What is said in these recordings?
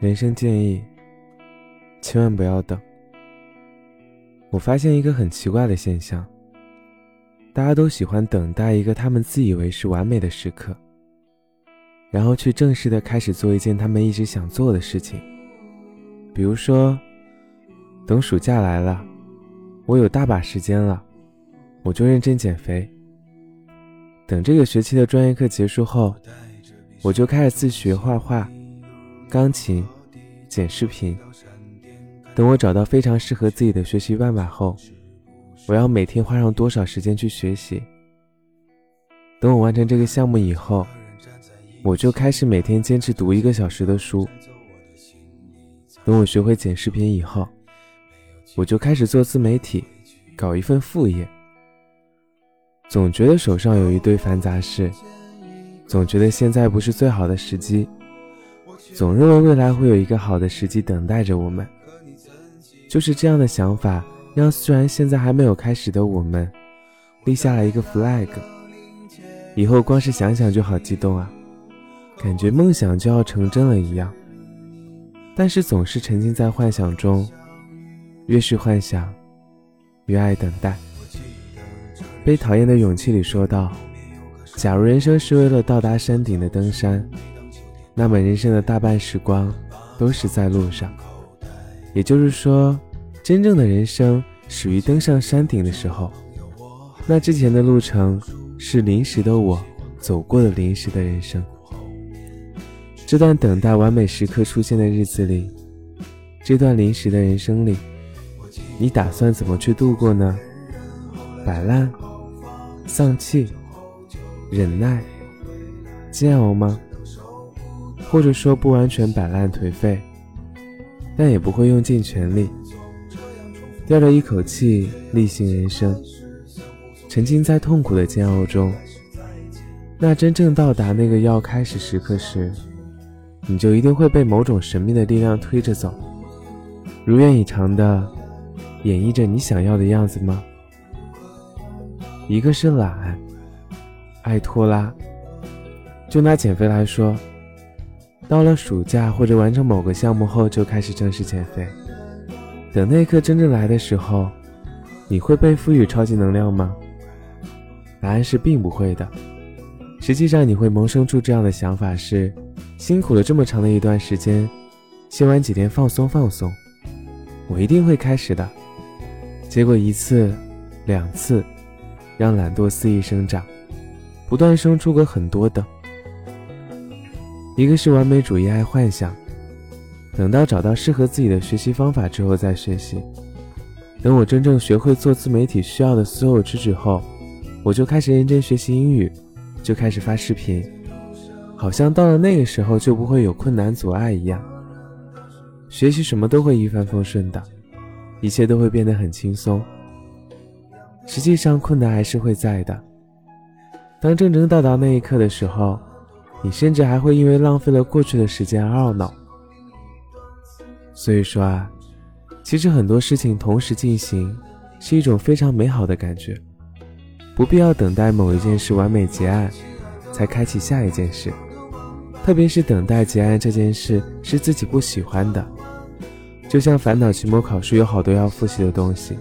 人生建议：千万不要等。我发现一个很奇怪的现象，大家都喜欢等待一个他们自以为是完美的时刻，然后去正式的开始做一件他们一直想做的事情。比如说，等暑假来了，我有大把时间了，我就认真减肥。等这个学期的专业课结束后，我就开始自学画画。钢琴，剪视频。等我找到非常适合自己的学习办法后，我要每天花上多少时间去学习？等我完成这个项目以后，我就开始每天坚持读一个小时的书。等我学会剪视频以后，我就开始做自媒体，搞一份副业。总觉得手上有一堆繁杂事，总觉得现在不是最好的时机。总认为未来会有一个好的时机等待着我们，就是这样的想法，让虽然现在还没有开始的我们，立下了一个 flag。以后光是想想就好激动啊，感觉梦想就要成真了一样。但是总是沉浸在幻想中，越是幻想，越爱等待。被讨厌的勇气里说道：“假如人生是为了到达山顶的登山。”那么人生的大半时光都是在路上，也就是说，真正的人生始于登上山顶的时候。那之前的路程是临时的我走过的临时的人生。这段等待完美时刻出现的日子里，这段临时的人生里，你打算怎么去度过呢？摆烂、丧气、忍耐、煎熬吗？或者说不完全摆烂颓废，但也不会用尽全力，吊着一口气力行人生，沉浸在痛苦的煎熬中。那真正到达那个要开始时刻时，你就一定会被某种神秘的力量推着走，如愿以偿的演绎着你想要的样子吗？一个是懒，爱拖拉。就拿减肥来说。到了暑假或者完成某个项目后，就开始正式减肥。等那一刻真正来的时候，你会被赋予超级能量吗？答案是并不会的。实际上，你会萌生出这样的想法：是辛苦了这么长的一段时间，休完几天放松放松，我一定会开始的。结果一次、两次，让懒惰肆意生长，不断生出个很多的。一个是完美主义爱幻想，等到找到适合自己的学习方法之后再学习。等我真正学会做自媒体需要的所有知识后，我就开始认真学习英语，就开始发视频，好像到了那个时候就不会有困难阻碍一样。学习什么都会一帆风顺的，一切都会变得很轻松。实际上困难还是会在的。当真正到达那一刻的时候。你甚至还会因为浪费了过去的时间而懊恼。所以说啊，其实很多事情同时进行是一种非常美好的感觉，不必要等待某一件事完美结案才开启下一件事。特别是等待结案这件事是自己不喜欢的，就像烦恼期末考试有好多要复习的东西，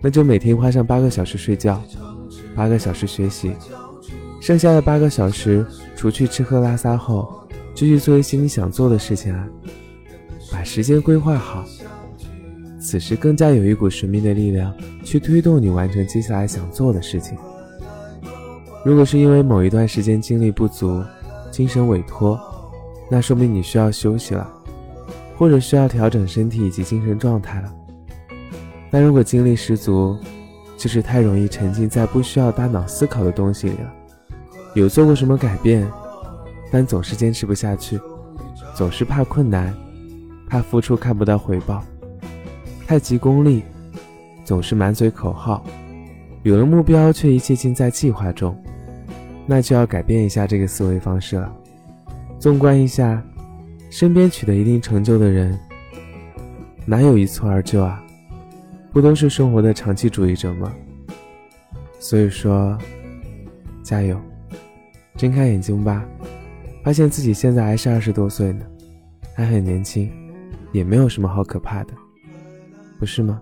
那就每天花上八个小时睡觉，八个小时学习。剩下的八个小时，除去吃喝拉撒后，就去做一些你想做的事情啊！把时间规划好，此时更加有一股神秘的力量去推动你完成接下来想做的事情。如果是因为某一段时间精力不足、精神委托，那说明你需要休息了，或者需要调整身体以及精神状态了。但如果精力十足，就是太容易沉浸在不需要大脑思考的东西里了。有做过什么改变，但总是坚持不下去，总是怕困难，怕付出看不到回报，太急功利，总是满嘴口号，有了目标却一切尽在计划中，那就要改变一下这个思维方式了。纵观一下，身边取得一定成就的人，哪有一蹴而就啊？不都是生活的长期主义者吗？所以说，加油！睁开眼睛吧发现自己现在还是二十多岁呢还很年轻也没有什么好可怕的不是吗？